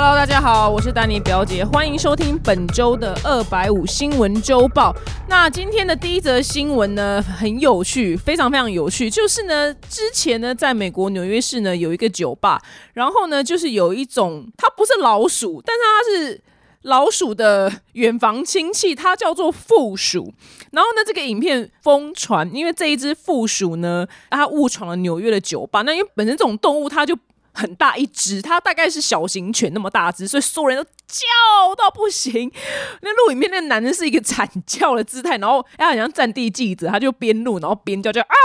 Hello，大家好，我是丹尼表姐，欢迎收听本周的二百五新闻周报。那今天的第一则新闻呢，很有趣，非常非常有趣，就是呢，之前呢，在美国纽约市呢有一个酒吧，然后呢，就是有一种它不是老鼠，但是它是老鼠的远房亲戚，它叫做负鼠。然后呢，这个影片疯传，因为这一只负鼠呢，它误闯了纽约的酒吧。那因为本身这种动物，它就很大一只，它大概是小型犬那么大只，所以所有人都叫到不行。那录影片那男的是一个惨叫的姿态，然后哎，好像战地记者，他就边录然后边叫叫啊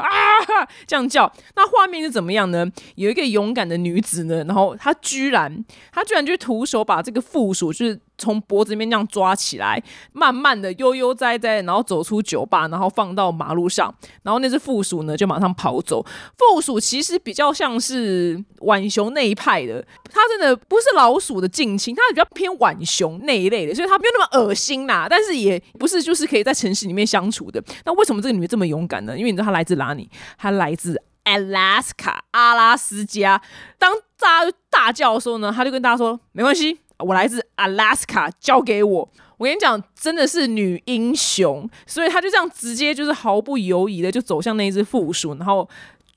啊这样叫。那画面是怎么样呢？有一个勇敢的女子呢，然后她居然她居然就徒手把这个附属就是。从脖子里面这样抓起来，慢慢的悠悠哉哉，然后走出酒吧，然后放到马路上，然后那只负鼠呢就马上跑走。负鼠其实比较像是浣熊那一派的，它真的不是老鼠的近亲，它是比较偏浣熊那一类的，所以它没有那么恶心啦。但是也不是就是可以在城市里面相处的。那为什么这个女的这么勇敢呢？因为你知道她来自哪里？她来自 Alaska 阿拉斯加。当大家大叫的时候呢，她就跟大家说：“没关系。”我来自 Alaska，交给我。我跟你讲，真的是女英雄，所以她就这样直接就是毫不犹豫的就走向那一只负鼠，然后。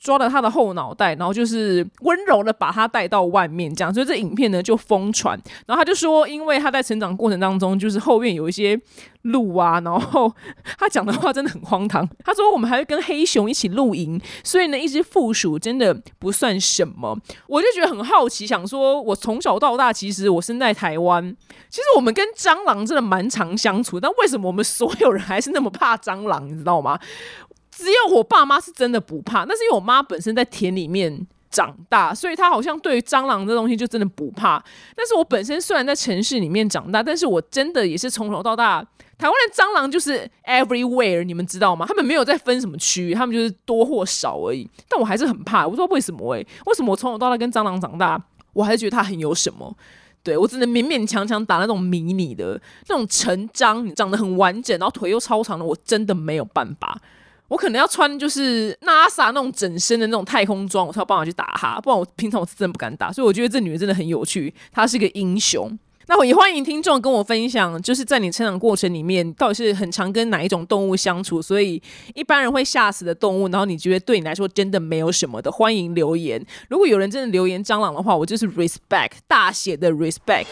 抓了他的后脑袋，然后就是温柔的把他带到外面，这样，所以这影片呢就疯传。然后他就说，因为他在成长过程当中，就是后面有一些路啊，然后他讲的话真的很荒唐。他说我们还会跟黑熊一起露营，所以呢，一只负鼠真的不算什么。我就觉得很好奇，想说我从小到大，其实我生在台湾，其实我们跟蟑螂真的蛮常相处，但为什么我们所有人还是那么怕蟑螂？你知道吗？只有我爸妈是真的不怕，那是因为我妈本身在田里面长大，所以她好像对于蟑螂这东西就真的不怕。但是我本身虽然在城市里面长大，但是我真的也是从头到大，台湾的蟑螂就是 everywhere，你们知道吗？他们没有在分什么区域，他们就是多或少而已。但我还是很怕，我不知道为什么哎？为什么我从头到大跟蟑螂长大，我还是觉得它很有什么？对我只能勉勉强强打那种迷你的那种成章，长得很完整，然后腿又超长的，我真的没有办法。我可能要穿就是 NASA 那种整身的那种太空装，我才有办法去打他，不然我平常我是真不敢打。所以我觉得这女人真的很有趣，她是个英雄。那我也欢迎听众跟我分享，就是在你成长过程里面，到底是很常跟哪一种动物相处，所以一般人会吓死的动物，然后你觉得对你来说真的没有什么的，欢迎留言。如果有人真的留言蟑螂的话，我就是 respect 大写的 respect。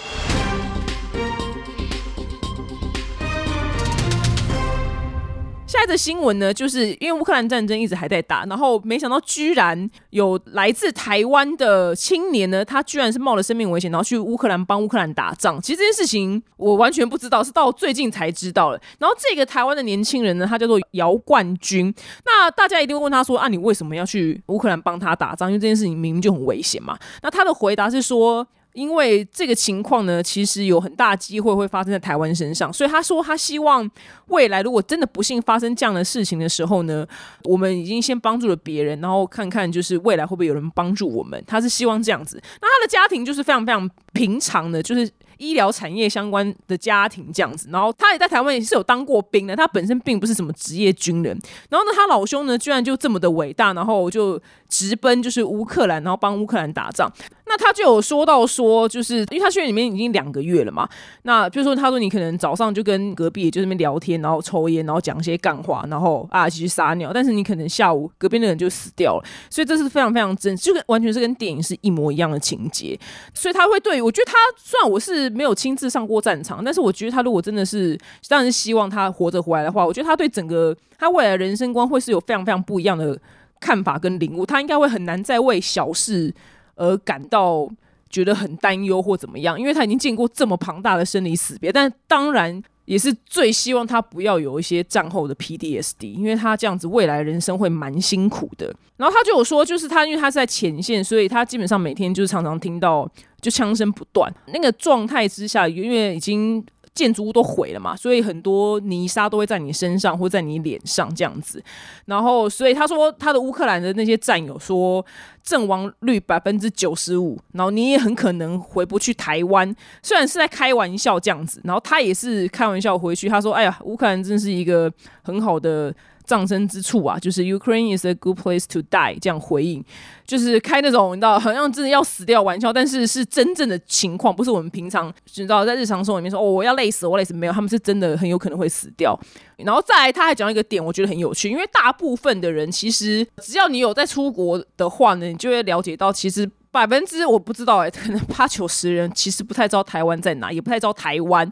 下一则新闻呢，就是因为乌克兰战争一直还在打，然后没想到居然有来自台湾的青年呢，他居然是冒了生命危险，然后去乌克兰帮乌克兰打仗。其实这件事情我完全不知道，是到最近才知道了。然后这个台湾的年轻人呢，他叫做姚冠军。那大家一定会问他说：“啊，你为什么要去乌克兰帮他打仗？因为这件事情明明就很危险嘛。”那他的回答是说。因为这个情况呢，其实有很大机会会发生在台湾身上，所以他说他希望未来如果真的不幸发生这样的事情的时候呢，我们已经先帮助了别人，然后看看就是未来会不会有人帮助我们。他是希望这样子。那他的家庭就是非常非常平常的，就是医疗产业相关的家庭这样子。然后他也在台湾也是有当过兵的，他本身并不是什么职业军人。然后呢，他老兄呢居然就这么的伟大，然后就直奔就是乌克兰，然后帮乌克兰打仗。那他就有说到说，就是因为他去里面已经两个月了嘛。那比如说，他说你可能早上就跟隔壁就那边聊天，然后抽烟，然后讲一些干话，然后啊继续撒尿。但是你可能下午隔壁的人就死掉了，所以这是非常非常真，就跟完全是跟电影是一模一样的情节。所以他会对我觉得他虽然我是没有亲自上过战场，但是我觉得他如果真的是当然希望他活着回来的话，我觉得他对整个他未来的人生观会是有非常非常不一样的看法跟领悟。他应该会很难再为小事。而感到觉得很担忧或怎么样，因为他已经见过这么庞大的生离死别，但当然也是最希望他不要有一些战后的 PDSD，因为他这样子未来人生会蛮辛苦的。然后他就有说，就是他因为他是在前线，所以他基本上每天就是常常听到就枪声不断，那个状态之下，因为已经。建筑物都毁了嘛，所以很多泥沙都会在你身上或在你脸上这样子。然后，所以他说他的乌克兰的那些战友说阵亡率百分之九十五，然后你也很可能回不去台湾。虽然是在开玩笑这样子，然后他也是开玩笑回去。他说：“哎呀，乌克兰真是一个很好的葬身之处啊，就是 Ukraine is a good place to die 这样回应，就是开那种你知道好像真的要死掉玩笑，但是是真正的情况，不是我们平常知道在日常生活里面说哦我要累死我累死没有，他们是真的很有可能会死掉。然后再来他还讲一个点，我觉得很有趣，因为大部分的人其实只要你有在出国的话呢，你就会了解到其实。百分之我不知道哎，可能八九十人其实不太知道台湾在哪，也不太知道台湾。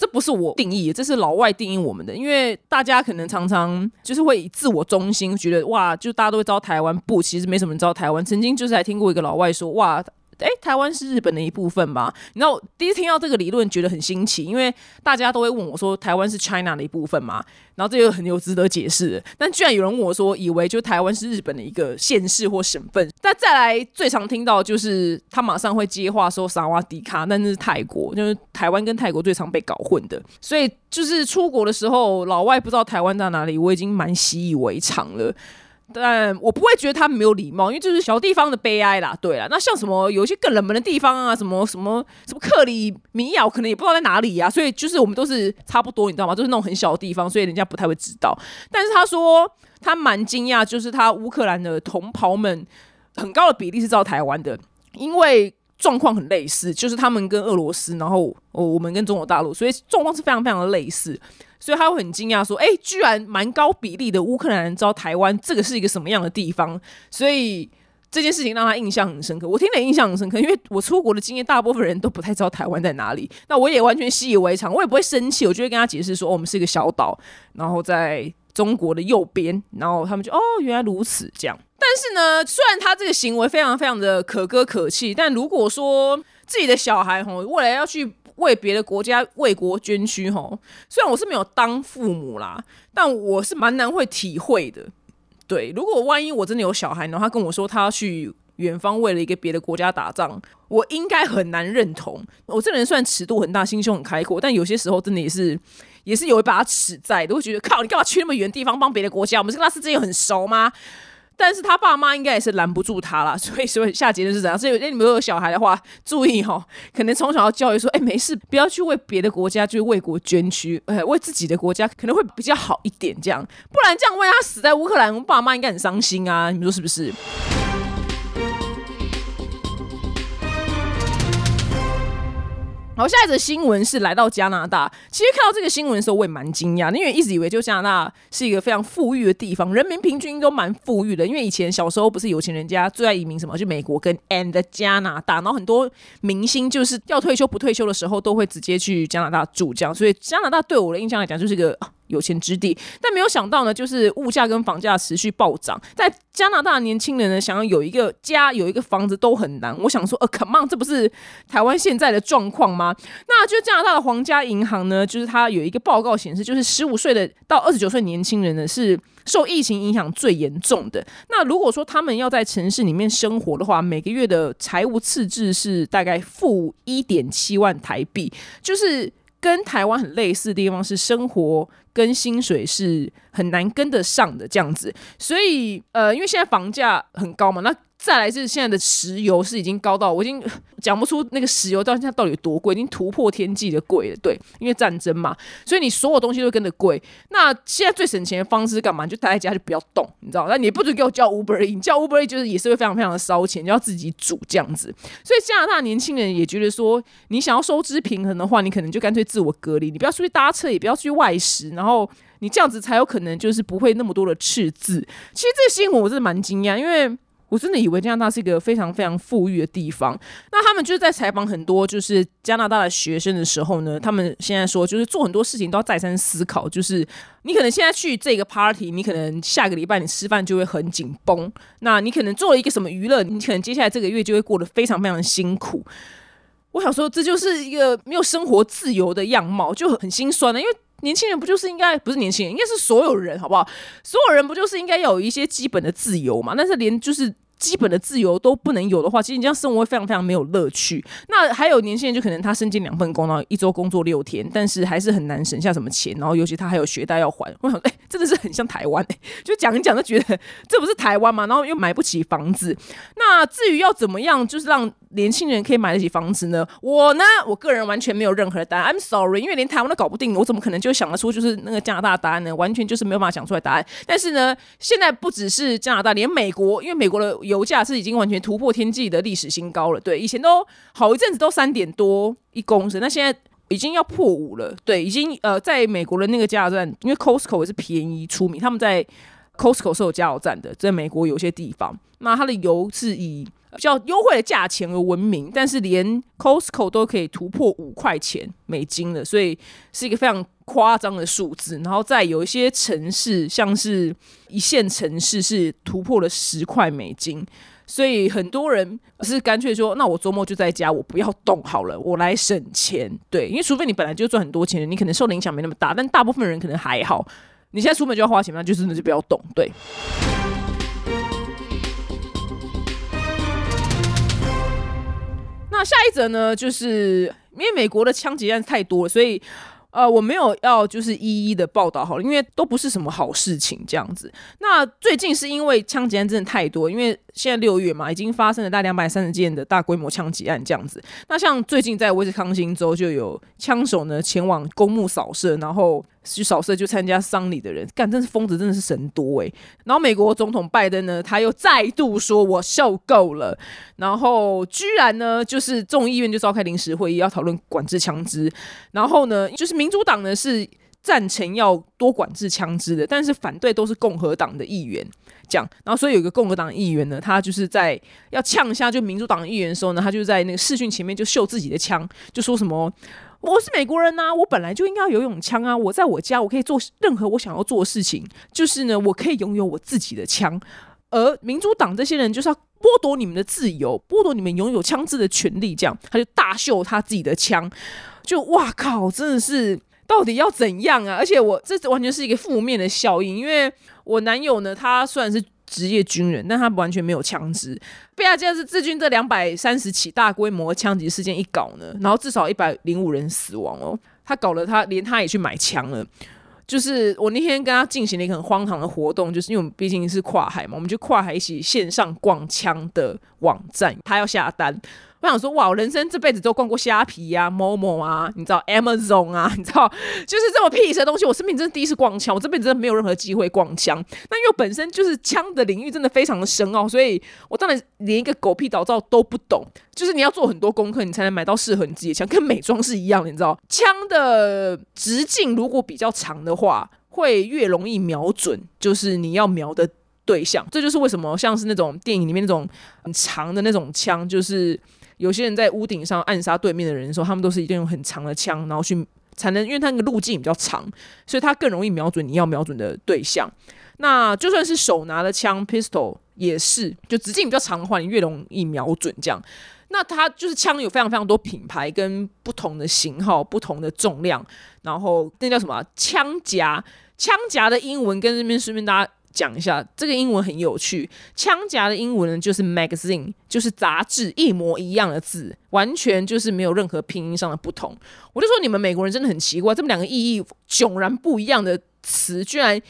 这不是我定义，这是老外定义我们的。因为大家可能常常就是会以自我中心，觉得哇，就大家都会招台湾，不，其实没什么人知道台湾。曾经就是还听过一个老外说，哇。哎，台湾是日本的一部分吧？你知道，第一次听到这个理论，觉得很新奇，因为大家都会问我说，台湾是 China 的一部分嘛？然后这个很有值得解释。但居然有人问我说，以为就台湾是日本的一个县市或省份。但再来最常听到就是他马上会接话说萨瓦迪卡，那是泰国，就是台湾跟泰国最常被搞混的。所以就是出国的时候，老外不知道台湾在哪里，我已经蛮习以为常了。但我不会觉得他没有礼貌，因为就是小地方的悲哀啦。对啦，那像什么有一些更冷门的地方啊，什么什么什么克里米亚，可能也不知道在哪里呀。所以就是我们都是差不多，你知道吗？就是那种很小的地方，所以人家不太会知道。但是他说他蛮惊讶，就是他乌克兰的同袍们很高的比例是知道台湾的，因为状况很类似，就是他们跟俄罗斯，然后我们跟中国大陆，所以状况是非常非常的类似。所以他会很惊讶说：“哎，居然蛮高比例的乌克兰人知道台湾这个是一个什么样的地方。”所以这件事情让他印象很深刻。我听了印象很深刻，因为我出国的经验，大部分人都不太知道台湾在哪里。那我也完全习以为常，我也不会生气，我就会跟他解释说：“我们是一个小岛，然后在中国的右边。”然后他们就：“哦，原来如此。”这样。但是呢，虽然他这个行为非常非常的可歌可泣，但如果说自己的小孩吼未来要去。为别的国家为国捐躯，吼！虽然我是没有当父母啦，但我是蛮难会体会的。对，如果万一我真的有小孩呢，他跟我说他要去远方为了一个别的国家打仗，我应该很难认同。我这人虽然尺度很大，心胸很开阔，但有些时候真的也是也是有一把尺在，都会觉得靠，你干嘛去那么远地方帮别的国家？我们是跟他是之前很熟吗？但是他爸妈应该也是拦不住他啦，所以说下结论是怎样？所以你们有小孩的话，注意哦，可能从小要教育说，哎，没事，不要去为别的国家，就为国捐躯，呃，为自己的国家可能会比较好一点，这样，不然这样问他死在乌克兰，我们爸妈应该很伤心啊，你们说是不是？好，下一则新闻是来到加拿大。其实看到这个新闻的时候，我也蛮惊讶，因为一直以为就加拿大是一个非常富裕的地方，人民平均都蛮富裕的。因为以前小时候不是有钱人家最爱移民什么，就美国跟 and 加拿大，然后很多明星就是要退休不退休的时候，都会直接去加拿大住，这样。所以加拿大对我的印象来讲，就是一个。有钱之地，但没有想到呢，就是物价跟房价持续暴涨。在加拿大，年轻人呢想要有一个家、有一个房子都很难。我想说，呃，Come on，这不是台湾现在的状况吗？那就加拿大的皇家银行呢，就是它有一个报告显示，就是十五岁的到二十九岁年轻人呢是受疫情影响最严重的。那如果说他们要在城市里面生活的话，每个月的财务赤字是大概负一点七万台币，就是跟台湾很类似的地方是生活。跟薪水是很难跟得上的这样子，所以呃，因为现在房价很高嘛，那。再来是现在的石油是已经高到我已经 讲不出那个石油到现在到底有多贵，已经突破天际的贵了。对，因为战争嘛，所以你所有东西都跟着贵。那现在最省钱的方式是干嘛？就待在家就不要动，你知道？那你不准给我叫 Uber E，叫 Uber E 就是也是会非常非常的烧钱，就要自己煮这样子。所以加拿大年轻人也觉得说，你想要收支平衡的话，你可能就干脆自我隔离，你不要出去搭车，也不要出去外食，然后你这样子才有可能就是不会那么多的赤字。其实这个新闻我真的蛮惊讶，因为。我真的以为加拿大是一个非常非常富裕的地方。那他们就是在采访很多就是加拿大的学生的时候呢，他们现在说就是做很多事情都要再三思考。就是你可能现在去这个 party，你可能下个礼拜你吃饭就会很紧绷。那你可能做了一个什么娱乐，你可能接下来这个月就会过得非常非常辛苦。我想说，这就是一个没有生活自由的样貌，就很心酸的，因为。年轻人不就是应该不是年轻人，应该是所有人，好不好？所有人不就是应该有一些基本的自由嘛？但是连就是基本的自由都不能有的话，其实你这样生活会非常非常没有乐趣。那还有年轻人就可能他身兼两份工，然后一周工作六天，但是还是很难省下什么钱，然后尤其他还有学贷要还。我想，哎，真的是很像台湾，哎，就讲一讲就觉得这不是台湾嘛？然后又买不起房子。那至于要怎么样，就是让年轻人可以买得起房子呢？我呢，我个人完全没有任何的答案。I'm sorry，因为连台湾都搞不定，我怎么可能就想得出就是那个加拿大答案呢？完全就是没有办法想出来答案。但是呢，现在不只是加拿大，连美国，因为美国的油价是已经完全突破天际的历史新高了。对，以前都好一阵子都三点多一公升，那现在已经要破五了。对，已经呃，在美国的那个加油站，因为 Costco 也是便宜出名，他们在 Costco 是有加油站的，在美国有些地方，那它的油是以比较优惠的价钱而闻名，但是连 Costco 都可以突破五块钱美金了，所以是一个非常夸张的数字。然后在有一些城市，像是一线城市，是突破了十块美金。所以很多人是干脆说，那我周末就在家，我不要动好了，我来省钱。对，因为除非你本来就赚很多钱，你可能受的影响没那么大，但大部分人可能还好。你现在出门就要花钱，那就真的是不要动。对。那下一则呢，就是因为美国的枪击案太多了，所以。呃，我没有要就是一一的报道好了，因为都不是什么好事情这样子。那最近是因为枪击案真的太多，因为现在六月嘛，已经发生了大概两百三十件的大规模枪击案这样子。那像最近在威斯康星州就有枪手呢前往公墓扫射，然后。去扫射就参加丧礼的人，干真是疯子，真的是神多哎！然后美国总统拜登呢，他又再度说：“我受够了。”然后居然呢，就是众议院就召开临时会议，要讨论管制枪支。然后呢，就是民主党呢是赞成要多管制枪支的，但是反对都是共和党的议员讲。然后所以有一个共和党议员呢，他就是在要呛下就民主党议员的时候呢，他就在那个视讯前面就秀自己的枪，就说什么。我是美国人呐，我本来就应该游泳枪啊！我在我家，我可以做任何我想要做的事情，就是呢，我可以拥有我自己的枪。而民主党这些人就是要剥夺你们的自由，剥夺你们拥有枪支的权利，这样他就大秀他自己的枪，就哇靠，真的是到底要怎样啊？而且我这完全是一个负面的效应，因为我男友呢，他虽然是。职业军人，但他完全没有枪支。贝亚加是自军这两百三十起大规模枪击事件一搞呢，然后至少一百零五人死亡哦。他搞了，他连他也去买枪了。就是我那天跟他进行了一个很荒唐的活动，就是因为我们毕竟是跨海嘛，我们就跨海一起线上逛枪的网站，他要下单。我想说，哇，人生这辈子都逛过虾皮呀、某某啊，你知道 Amazon 啊，你知道，就是这么屁的东西。我生命真的第一次逛枪，我这辈子真的没有任何机会逛枪。那因为本身就是枪的领域真的非常的深奥，所以我当然连一个狗屁导照都不懂。就是你要做很多功课，你才能买到适合你自己的枪，跟美妆是一样的，你知道，枪的直径如果比较长的话，会越容易瞄准，就是你要瞄的对象。这就是为什么像是那种电影里面那种很长的那种枪，就是。有些人在屋顶上暗杀对面的人的时候，他们都是一定用很长的枪，然后去才能，因为他那个路径比较长，所以他更容易瞄准你要瞄准的对象。那就算是手拿的枪，pistol 也是，就直径比较长的话，你越容易瞄准这样。那它就是枪有非常非常多品牌跟不同的型号、不同的重量，然后那叫什么枪夹？枪夹的英文跟这边顺便大家。讲一下这个英文很有趣，枪夹的英文呢就是 magazine，就是杂志，一模一样的字，完全就是没有任何拼音上的不同。我就说你们美国人真的很奇怪，这么两个意义迥然不一样的词，居然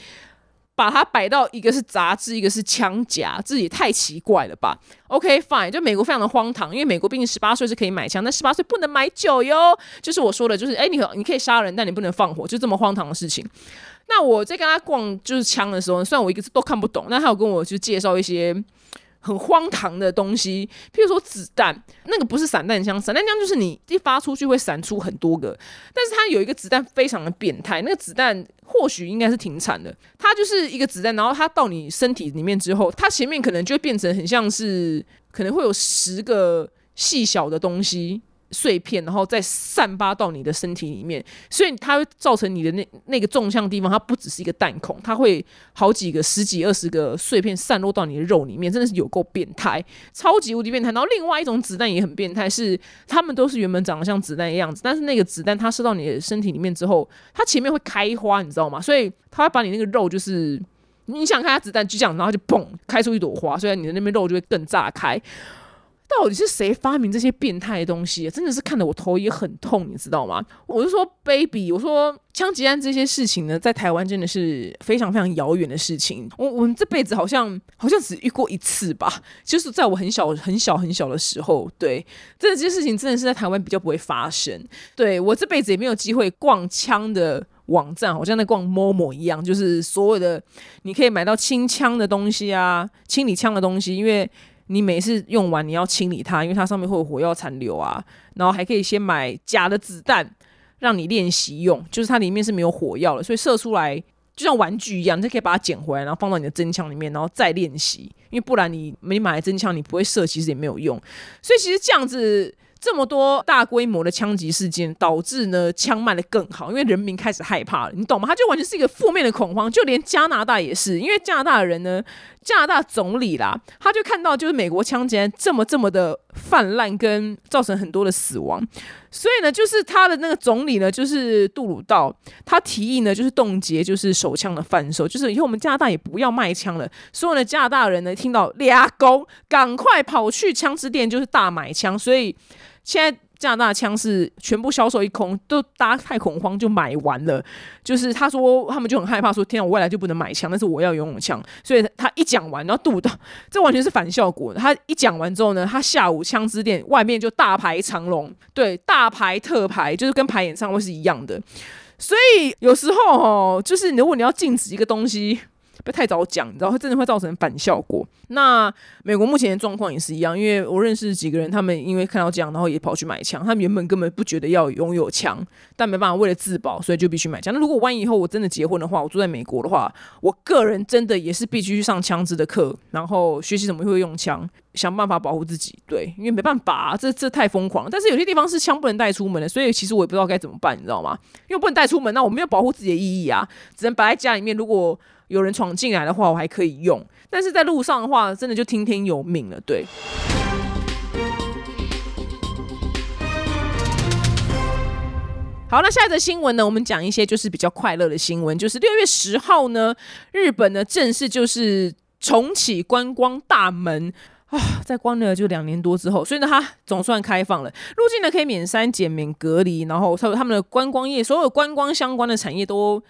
把它摆到一个是杂志，一个是枪夹，这也太奇怪了吧？OK fine，就美国非常的荒唐，因为美国毕竟十八岁是可以买枪，但十八岁不能买酒哟。就是我说的，就是哎，你你可以杀人，但你不能放火，就这么荒唐的事情。那我在跟他逛就是枪的时候，虽然我一个字都看不懂，那他有跟我就介绍一些很荒唐的东西，譬如说子弹，那个不是散弹枪，散弹枪就是你一发出去会散出很多个，但是它有一个子弹非常的变态，那个子弹或许应该是停产的，它就是一个子弹，然后它到你身体里面之后，它前面可能就会变成很像是可能会有十个细小的东西。碎片，然后再散发到你的身体里面，所以它会造成你的那那个纵向地方，它不只是一个弹孔，它会好几个、十几、二十个碎片散落到你的肉里面，真的是有够变态，超级无敌变态。然后另外一种子弹也很变态，是它们都是原本长得像子弹的样子，但是那个子弹它射到你的身体里面之后，它前面会开花，你知道吗？所以它会把你那个肉，就是你想看它子弹就这样，然后就嘣开出一朵花，所以你的那边肉就会更炸开。到底是谁发明这些变态的东西？真的是看得我头也很痛，你知道吗？我就说，baby，我说枪击案这些事情呢，在台湾真的是非常非常遥远的事情。我我们这辈子好像好像只遇过一次吧，就是在我很小很小很小的时候。对，这些事情真的是在台湾比较不会发生。对我这辈子也没有机会逛枪的网站，好像在逛 Momo 一样，就是所有的你可以买到清枪的东西啊，清理枪的东西，因为。你每次用完，你要清理它，因为它上面会有火药残留啊。然后还可以先买假的子弹，让你练习用，就是它里面是没有火药的，所以射出来就像玩具一样，你就可以把它捡回来，然后放到你的真枪里面，然后再练习。因为不然你没买真枪，你不会射，其实也没有用。所以其实这样子。这么多大规模的枪击事件，导致呢枪卖的更好，因为人民开始害怕了，你懂吗？它就完全是一个负面的恐慌，就连加拿大也是，因为加拿大的人呢，加拿大总理啦，他就看到就是美国枪击案这么这么的泛滥，跟造成很多的死亡，所以呢，就是他的那个总理呢，就是杜鲁道，他提议呢，就是冻结就是手枪的贩售，就是以后我们加拿大也不要卖枪了。所有的加拿大人呢，听到俩狗，赶快跑去枪支店，就是大买枪，所以。现在加拿大枪是全部销售一空，都大家太恐慌就买完了。就是他说他们就很害怕，说天啊，我未来就不能买枪，但是我要游泳枪。所以他一讲完，然后杜到这完全是反效果。他一讲完之后呢，他下午枪支店外面就大排长龙，对，大排特排，就是跟排演唱会是一样的。所以有时候哦，就是如果你要禁止一个东西。不要太早讲，你知道，真的会造成反效果。那美国目前的状况也是一样，因为我认识几个人，他们因为看到这样，然后也跑去买枪。他们原本根本不觉得要拥有枪，但没办法，为了自保，所以就必须买枪。那如果万一以后我真的结婚的话，我住在美国的话，我个人真的也是必须去上枪支的课，然后学习怎么会用枪，想办法保护自己。对，因为没办法，这这太疯狂。但是有些地方是枪不能带出门的，所以其实我也不知道该怎么办，你知道吗？因为不能带出门，那我没有保护自己的意义啊，只能摆在家里面。如果有人闯进来的话，我还可以用；但是在路上的话，真的就听天由命了。对。好，那下一则新闻呢？我们讲一些就是比较快乐的新闻，就是六月十号呢，日本呢正式就是重启观光大门啊，在关了就两年多之后，所以呢，它总算开放了，入境呢可以免三检、免隔离，然后他他们的观光业，所有观光相关的产业都。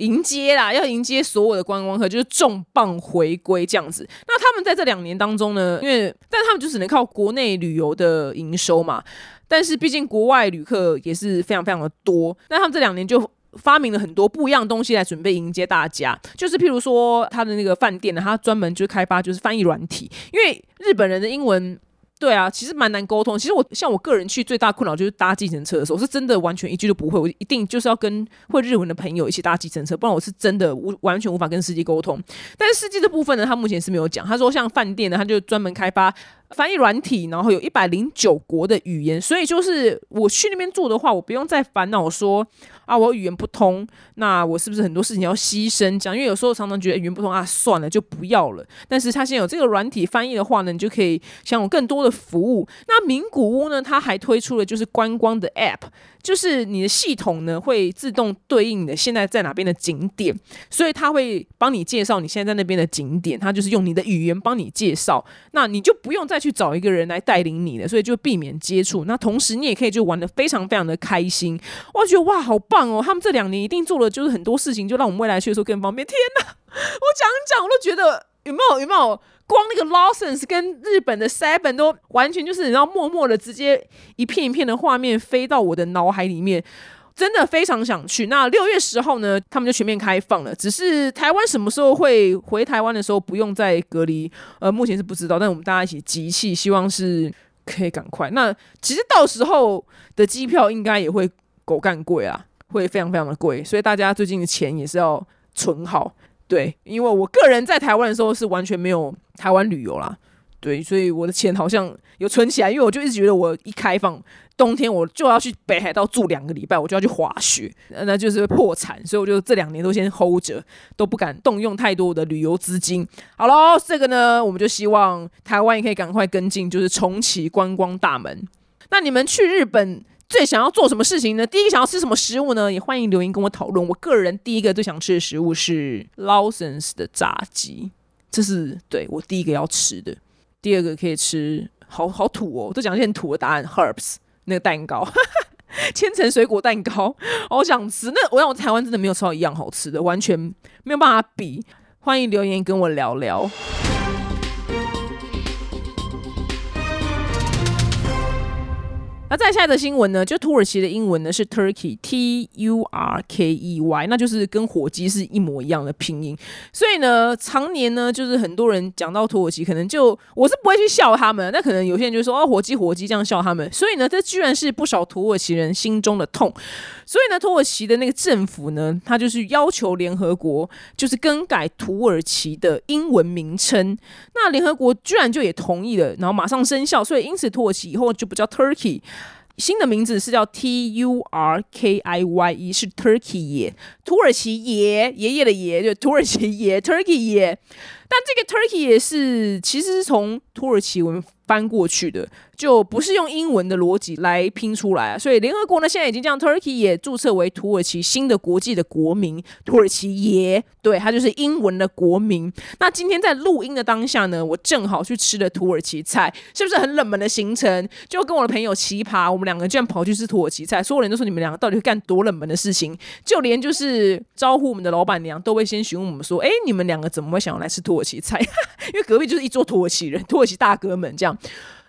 迎接啦，要迎接所有的观光客，就是重磅回归这样子。那他们在这两年当中呢，因为但他们就只能靠国内旅游的营收嘛。但是毕竟国外旅客也是非常非常的多，那他们这两年就发明了很多不一样的东西来准备迎接大家。就是譬如说，他的那个饭店呢，他专门就开发就是翻译软体，因为日本人的英文。对啊，其实蛮难沟通。其实我像我个人去最大困扰就是搭计程车的时候，是真的完全一句都不会。我一定就是要跟会日文的朋友一起搭计程车，不然我是真的无完全无法跟司机沟通。但是司机的部分呢，他目前是没有讲。他说像饭店呢，他就专门开发。翻译软体，然后有一百零九国的语言，所以就是我去那边住的话，我不用再烦恼说啊，我语言不通，那我是不是很多事情要牺牲？这样，因为有时候常常觉得语言不通啊，算了，就不要了。但是他现在有这个软体翻译的话呢，你就可以享有更多的服务。那名古屋呢，它还推出了就是观光的 App。就是你的系统呢，会自动对应的现在在哪边的景点，所以它会帮你介绍你现在在那边的景点，它就是用你的语言帮你介绍，那你就不用再去找一个人来带领你了，所以就避免接触。那同时你也可以就玩的非常非常的开心，我觉得哇，好棒哦！他们这两年一定做了就是很多事情，就让我们未来去的时候更方便。天哪，我讲讲我都觉得有没有有没有？光那个 Lawson's 跟日本的 Seven 都完全就是你知道，默默的直接一片一片的画面飞到我的脑海里面，真的非常想去。那六月十号呢，他们就全面开放了。只是台湾什么时候会回台湾的时候不用再隔离，呃，目前是不知道。但我们大家一起集气，希望是可以赶快。那其实到时候的机票应该也会狗干贵啊，会非常非常的贵，所以大家最近的钱也是要存好。对，因为我个人在台湾的时候是完全没有台湾旅游啦，对，所以我的钱好像有存起来，因为我就一直觉得我一开放冬天我就要去北海道住两个礼拜，我就要去滑雪，那就是破产，所以我就这两年都先 hold 着，都不敢动用太多我的旅游资金。好喽，这个呢，我们就希望台湾也可以赶快跟进，就是重启观光大门。那你们去日本？最想要做什么事情呢？第一个想要吃什么食物呢？也欢迎留言跟我讨论。我个人第一个最想吃的食物是 Lawson's 的炸鸡，这是对我第一个要吃的。第二个可以吃好好土哦，都讲一些很土的答案。Herbs 那个蛋糕，千层水果蛋糕，好想吃。那我让我台湾真的没有吃到一样好吃的，完全没有办法比。欢迎留言跟我聊聊。那再下一则新闻呢？就土耳其的英文呢是 Turkey，T U R K E Y，那就是跟火鸡是一模一样的拼音。所以呢，常年呢，就是很多人讲到土耳其，可能就我是不会去笑他们，那可能有些人就说哦，火鸡火鸡这样笑他们。所以呢，这居然是不少土耳其人心中的痛。所以呢，土耳其的那个政府呢，他就是要求联合国就是更改土耳其的英文名称。那联合国居然就也同意了，然后马上生效。所以因此，土耳其以后就不叫 Turkey。新的名字是叫 T U R K I Y E，是 Turkey 耶，土耳其爷爷爷的爷，就 土耳其爷 Turkey 耶。但这个 Turkey 也是其实是从土耳其文翻过去的。就不是用英文的逻辑来拼出来啊，所以联合国呢现在已经将 Turkey 也注册为土耳其新的国际的国民，土耳其爷，对，它就是英文的国民。那今天在录音的当下呢，我正好去吃了土耳其菜，是不是很冷门的行程？就跟我的朋友奇葩，我们两个居然跑去吃土耳其菜，所有人都说你们两个到底会干多冷门的事情？就连就是招呼我们的老板娘都会先询问我们说，哎，你们两个怎么会想要来吃土耳其菜？因为隔壁就是一桌土耳其人，土耳其大哥们这样。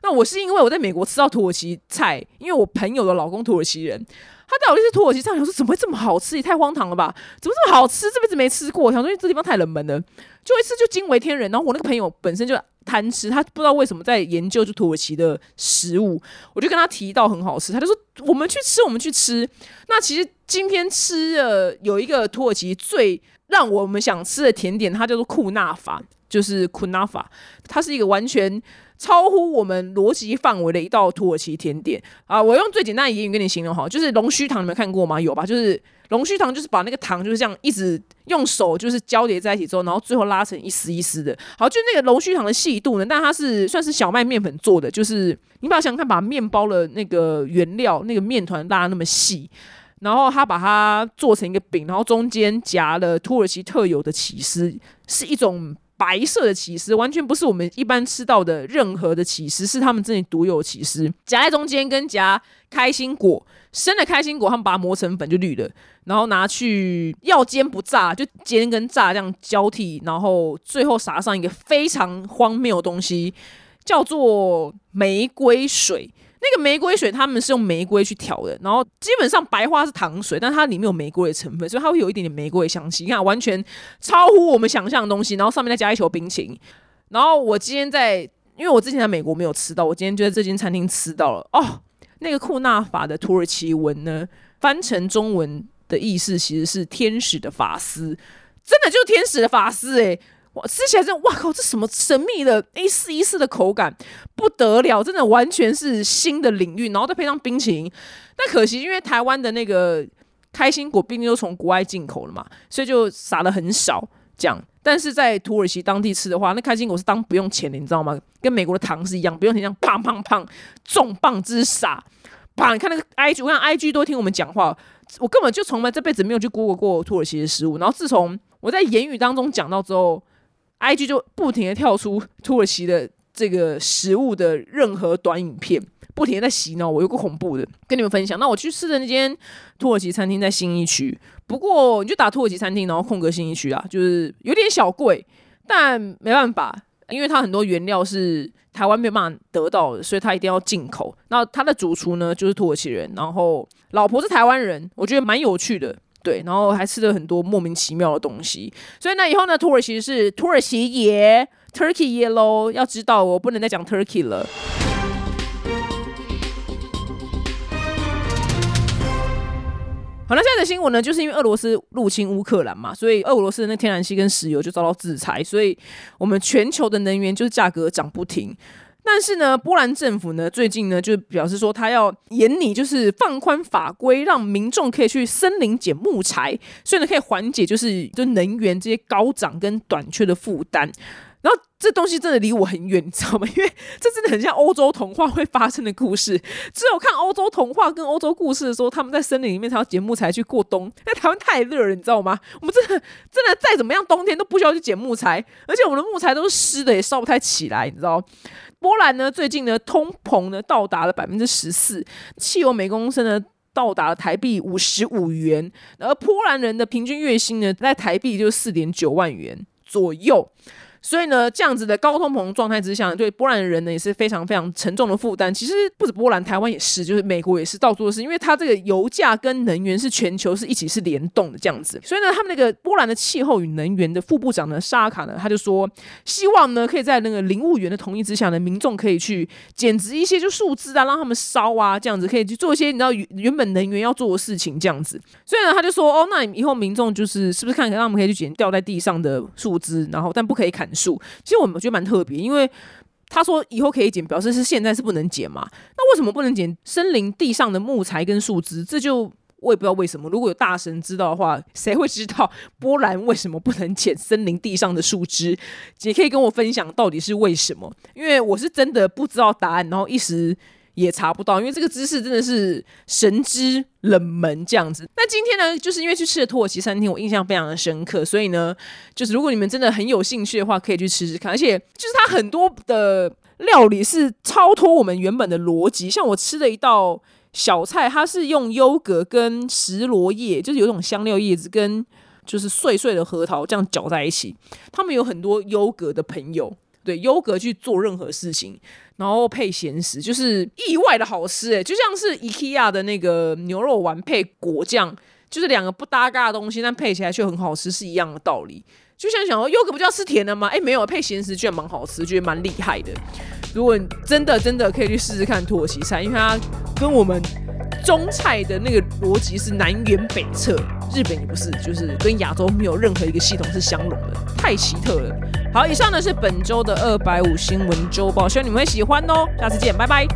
那我是因为我在美国吃到土耳其菜，因为我朋友的老公土耳其人，他带我去吃土耳其菜，我说怎么会这么好吃？也太荒唐了吧！怎么这么好吃？这辈子没吃过，想说因为这地方太冷门了，就一次就惊为天人。然后我那个朋友本身就贪吃，他不知道为什么在研究就土耳其的食物，我就跟他提到很好吃，他就说我们去吃，我们去吃。那其实今天吃的有一个土耳其最让我们想吃的甜点，它叫做库纳法，就是库纳法，它是一个完全。超乎我们逻辑范围的一道土耳其甜点啊！我用最简单的言语跟你形容哈，就是龙须糖，你们看过吗？有吧？就是龙须糖，就是把那个糖就是这样一直用手就是交叠在一起之后，然后最后拉成一丝一丝的。好，就那个龙须糖的细度呢，但它是算是小麦面粉做的，就是你把想看，把面包的那个原料那个面团拉那么细，然后他把它做成一个饼，然后中间夹了土耳其特有的起司，是一种。白色的起司完全不是我们一般吃到的任何的起司，是他们这里独有的起司，夹在中间跟夹开心果生的开心果，他们把它磨成粉就绿的，然后拿去要煎不炸就煎跟炸这样交替，然后最后撒上一个非常荒谬的东西，叫做玫瑰水。那个玫瑰水，他们是用玫瑰去调的，然后基本上白花是糖水，但它里面有玫瑰的成分，所以它会有一点点玫瑰的香气。你看，完全超乎我们想象的东西，然后上面再加一球冰淇淋。然后我今天在，因为我之前在美国没有吃到，我今天就在这间餐厅吃到了。哦，那个库纳法的土耳其文呢，翻成中文的意思其实是天使的发丝，真的就是天使的发丝诶。哇，吃起来真哇靠！这什么神秘的一丝一丝的口感，不得了，真的完全是新的领域。然后再配上冰淇淋，但可惜因为台湾的那个开心果毕竟都从国外进口了嘛，所以就撒的很少这样。但是在土耳其当地吃的话，那开心果是当不用钱的，你知道吗？跟美国的糖是一样，不用钱，这样砰砰砰重磅之撒，啪！你看那个 I G，我看 I G 都听我们讲话，我根本就从来这辈子没有去 Google 过土耳其的食物。然后自从我在言语当中讲到之后。I G 就不停的跳出土耳其的这个食物的任何短影片，不停的在洗脑我，有个恐怖的跟你们分享。那我去吃的那间土耳其餐厅在新一区，不过你就打土耳其餐厅，然后空格新一区啊，就是有点小贵，但没办法，因为它很多原料是台湾没有办法得到的，所以它一定要进口。那它的主厨呢就是土耳其人，然后老婆是台湾人，我觉得蛮有趣的。对，然后还吃了很多莫名其妙的东西，所以呢，以后呢，土耳其是土耳其耶，Turkey 耶喽，要知道我不能再讲 Turkey 了。好，那现在的新闻呢，就是因为俄罗斯入侵乌克兰嘛，所以俄罗斯的那天然气跟石油就遭到制裁，所以我们全球的能源就是价格涨不停。但是呢，波兰政府呢最近呢就表示说，他要严拟，就是放宽法规，让民众可以去森林捡木材，所以呢可以缓解就是就能源这些高涨跟短缺的负担。然后这东西真的离我很远，你知道吗？因为这真的很像欧洲童话会发生的故事。只有看欧洲童话跟欧洲故事的时候，他们在森林里面才要捡木材去过冬。在台湾太热了，你知道吗？我们真的真的再怎么样，冬天都不需要去捡木材，而且我们的木材都是湿的，也烧不太起来，你知道。波兰呢，最近呢，通膨呢到达了百分之十四，汽油每公升呢到达了台币五十五元，而波兰人的平均月薪呢，在台币就是四点九万元左右。所以呢，这样子的高通膨状态之下，对波兰人呢也是非常非常沉重的负担。其实不止波兰，台湾也是，就是美国也是，到处都是，因为它这个油价跟能源是全球是一起是联动的这样子。所以呢，他们那个波兰的气候与能源的副部长呢，沙卡呢，他就说，希望呢可以在那个林务员的同意之下呢，民众可以去减值一些就树枝啊，让他们烧啊，这样子可以去做一些你知道原原本能源要做的事情这样子。所以呢，他就说，哦，那以后民众就是是不是看看，让我们可以去捡掉在地上的树枝，然后但不可以砍。树，其实我们觉得蛮特别，因为他说以后可以剪，表示是现在是不能剪嘛。那为什么不能剪森林地上的木材跟树枝？这就我也不知道为什么。如果有大神知道的话，谁会知道波兰为什么不能剪森林地上的树枝？也可以跟我分享到底是为什么？因为我是真的不知道答案，然后一时。也查不到，因为这个知识真的是神之冷门这样子。那今天呢，就是因为去吃了土耳其餐厅，我印象非常的深刻，所以呢，就是如果你们真的很有兴趣的话，可以去吃吃看。而且就是它很多的料理是超脱我们原本的逻辑，像我吃的一道小菜，它是用优格跟石螺叶，就是有种香料叶子跟就是碎碎的核桃这样搅在一起。他们有很多优格的朋友，对优格去做任何事情。然后配咸食，就是意外的好吃哎，就像是 IKEA 的那个牛肉丸配果酱，就是两个不搭嘎的东西，但配起来却很好吃，是一样的道理。就像想说，优格不就要吃甜的吗？哎，没有，配咸食居然蛮好吃，觉得蛮厉害的。如果真的真的可以去试试看土耳其菜，因为它跟我们中菜的那个逻辑是南辕北辙，日本也不是，就是跟亚洲没有任何一个系统是相容的，太奇特了。好，以上呢是本周的二百五新闻周报，希望你们会喜欢哦。下次见，拜拜。